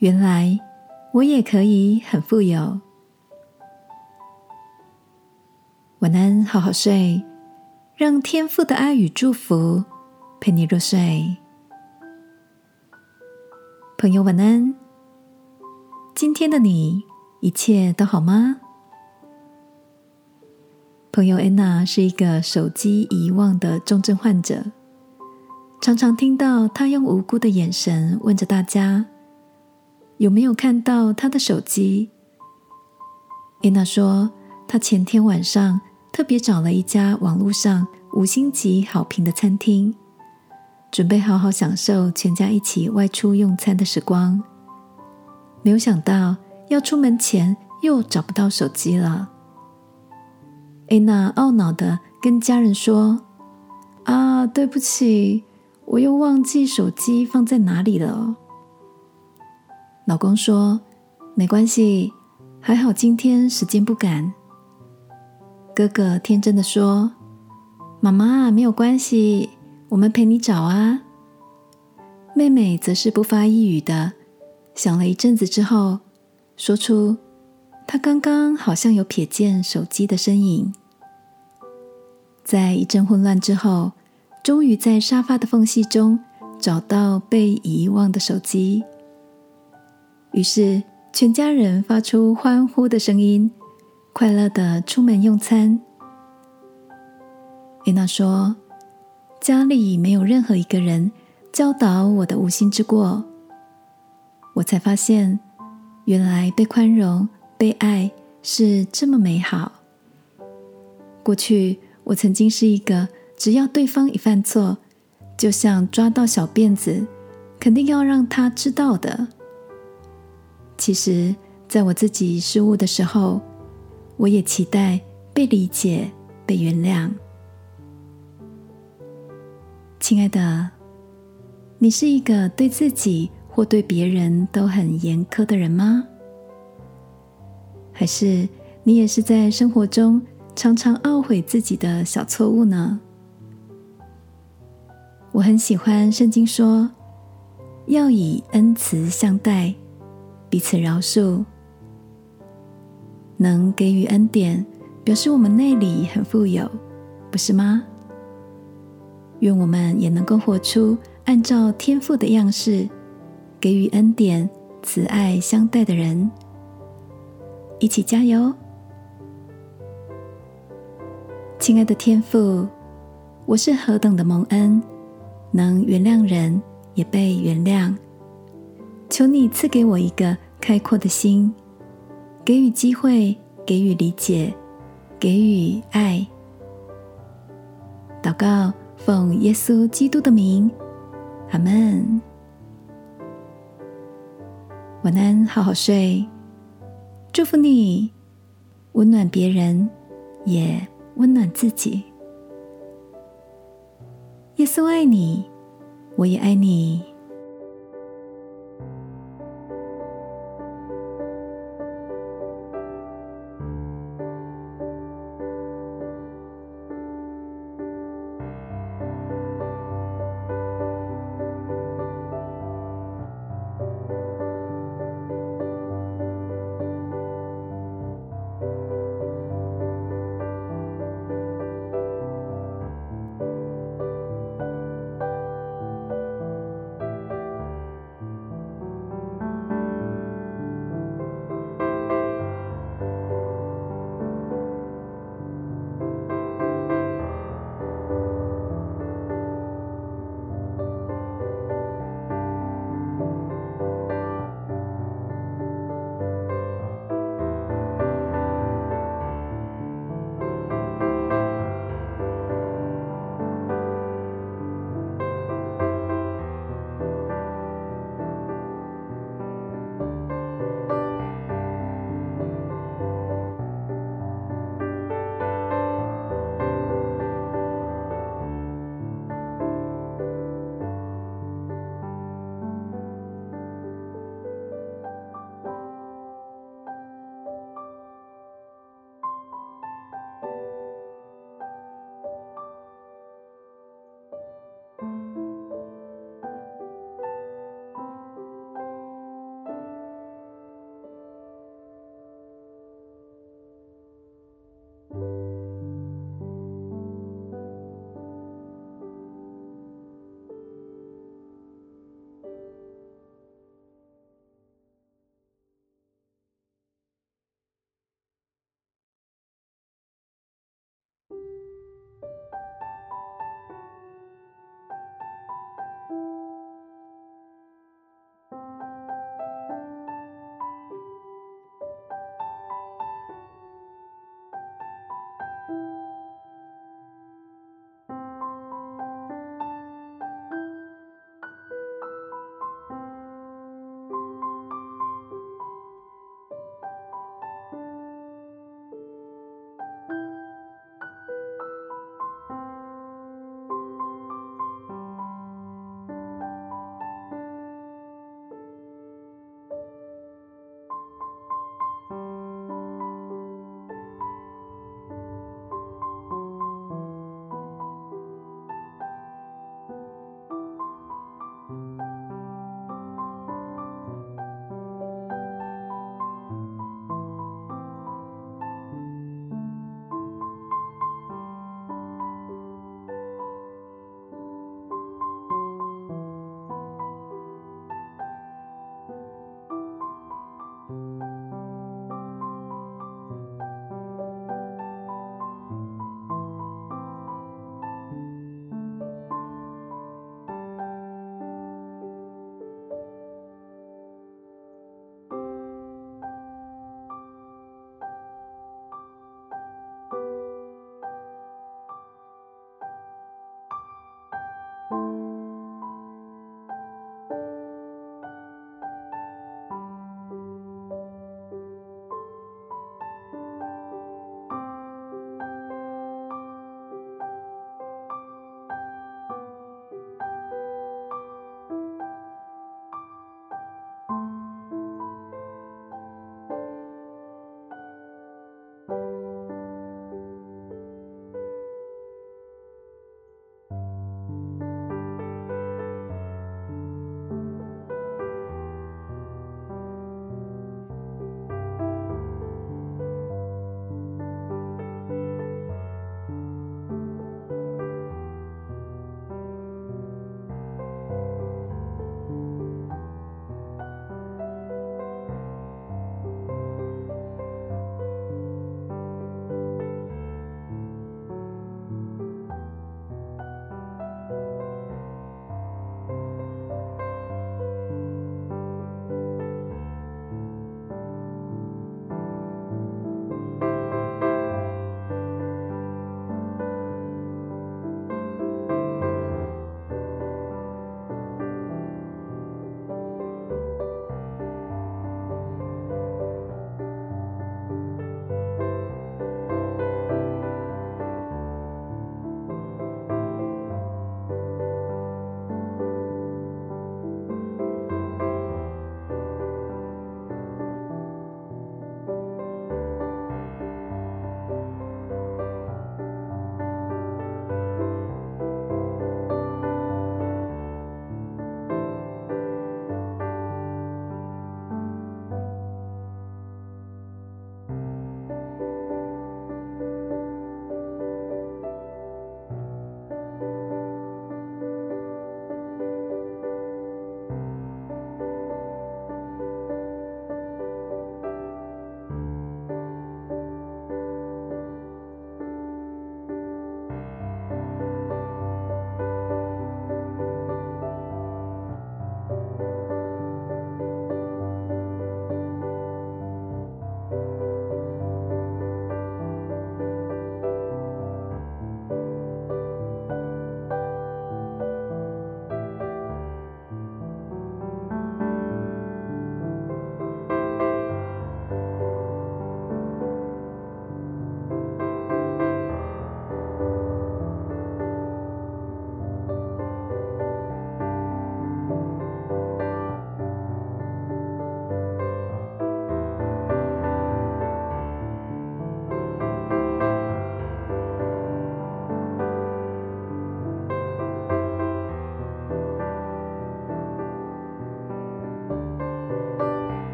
原来我也可以很富有。晚安，好好睡，让天父的爱与祝福陪你入睡。朋友，晚安。今天的你一切都好吗？朋友安娜是一个手机遗忘的重症患者，常常听到她用无辜的眼神问着大家。有没有看到他的手机？安娜说，她前天晚上特别找了一家网络上五星级好评的餐厅，准备好好享受全家一起外出用餐的时光。没有想到，要出门前又找不到手机了。安娜懊恼的跟家人说：“啊，对不起，我又忘记手机放在哪里了。”老公说：“没关系，还好今天时间不赶。”哥哥天真的说：“妈妈没有关系，我们陪你找啊。”妹妹则是不发一语的，想了一阵子之后，说出：“她刚刚好像有瞥见手机的身影。”在一阵混乱之后，终于在沙发的缝隙中找到被遗忘的手机。于是，全家人发出欢呼的声音，快乐的出门用餐。丽娜说：“家里没有任何一个人教导我的无心之过，我才发现，原来被宽容、被爱是这么美好。过去，我曾经是一个只要对方一犯错，就像抓到小辫子，肯定要让他知道的。”其实，在我自己失误的时候，我也期待被理解、被原谅。亲爱的，你是一个对自己或对别人都很严苛的人吗？还是你也是在生活中常常懊悔自己的小错误呢？我很喜欢圣经说，要以恩慈相待。彼此饶恕，能给予恩典，表示我们内里很富有，不是吗？愿我们也能够活出按照天赋的样式，给予恩典、慈爱相待的人。一起加油，亲爱的天父，我是何等的蒙恩，能原谅人，也被原谅。求你赐给我一个开阔的心，给予机会，给予理解，给予爱。祷告，奉耶稣基督的名，阿门。晚安，好好睡。祝福你，温暖别人，也温暖自己。耶稣爱你，我也爱你。